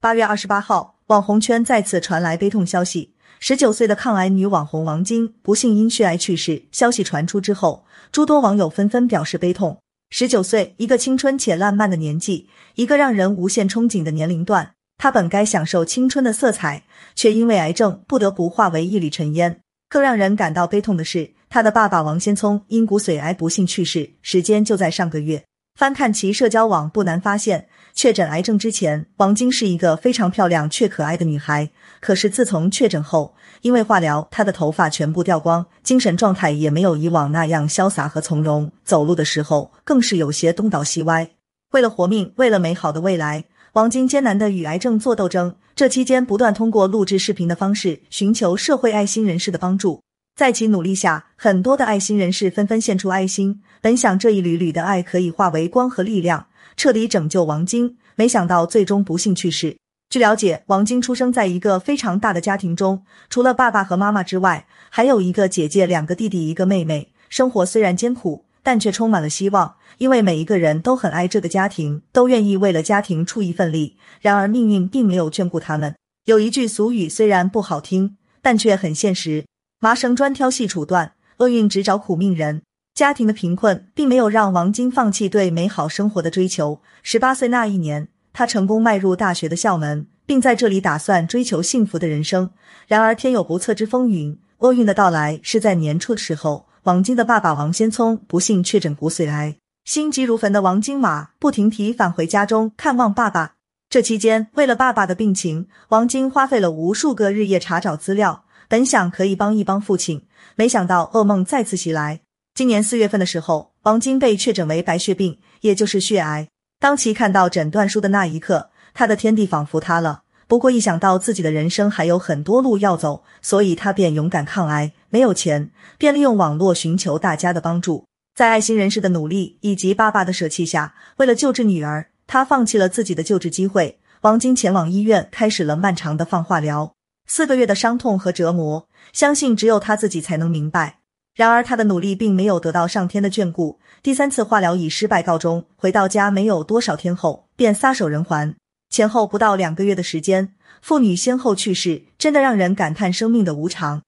八月二十八号，网红圈再次传来悲痛消息：十九岁的抗癌女网红王晶不幸因血癌去世。消息传出之后，诸多网友纷纷表示悲痛。十九岁，一个青春且烂漫的年纪，一个让人无限憧憬的年龄段。她本该享受青春的色彩，却因为癌症不得不化为一缕尘烟。更让人感到悲痛的是，她的爸爸王先聪因骨髓癌不幸去世，时间就在上个月。翻看其社交网，不难发现，确诊癌症之前，王晶是一个非常漂亮却可爱的女孩。可是自从确诊后，因为化疗，她的头发全部掉光，精神状态也没有以往那样潇洒和从容，走路的时候更是有些东倒西歪。为了活命，为了美好的未来，王晶艰难的与癌症做斗争。这期间，不断通过录制视频的方式寻求社会爱心人士的帮助。在其努力下，很多的爱心人士纷纷献出爱心，本想这一缕缕的爱可以化为光和力量，彻底拯救王晶，没想到最终不幸去世。据了解，王晶出生在一个非常大的家庭中，除了爸爸和妈妈之外，还有一个姐姐、两个弟弟、一个妹妹。生活虽然艰苦，但却充满了希望，因为每一个人都很爱这个家庭，都愿意为了家庭出一份力。然而，命运并没有眷顾他们。有一句俗语虽然不好听，但却很现实：麻绳专挑细处断，厄运只找苦命人。家庭的贫困并没有让王晶放弃对美好生活的追求。十八岁那一年。他成功迈入大学的校门，并在这里打算追求幸福的人生。然而天有不测之风云，厄运的到来是在年初的时候。王晶的爸爸王先聪不幸确诊骨髓癌，心急如焚的王金马不停蹄返回家中看望爸爸。这期间，为了爸爸的病情，王晶花费了无数个日夜查找资料，本想可以帮一帮父亲，没想到噩梦再次袭来。今年四月份的时候，王晶被确诊为白血病，也就是血癌。当其看到诊断书的那一刻，他的天地仿佛塌了。不过一想到自己的人生还有很多路要走，所以他便勇敢抗癌。没有钱，便利用网络寻求大家的帮助。在爱心人士的努力以及爸爸的舍弃下，为了救治女儿，他放弃了自己的救治机会。王晶前往医院，开始了漫长的放化疗。四个月的伤痛和折磨，相信只有他自己才能明白。然而他的努力并没有得到上天的眷顾。第三次化疗以失败告终，回到家没有多少天后便撒手人寰。前后不到两个月的时间，妇女先后去世，真的让人感叹生命的无常。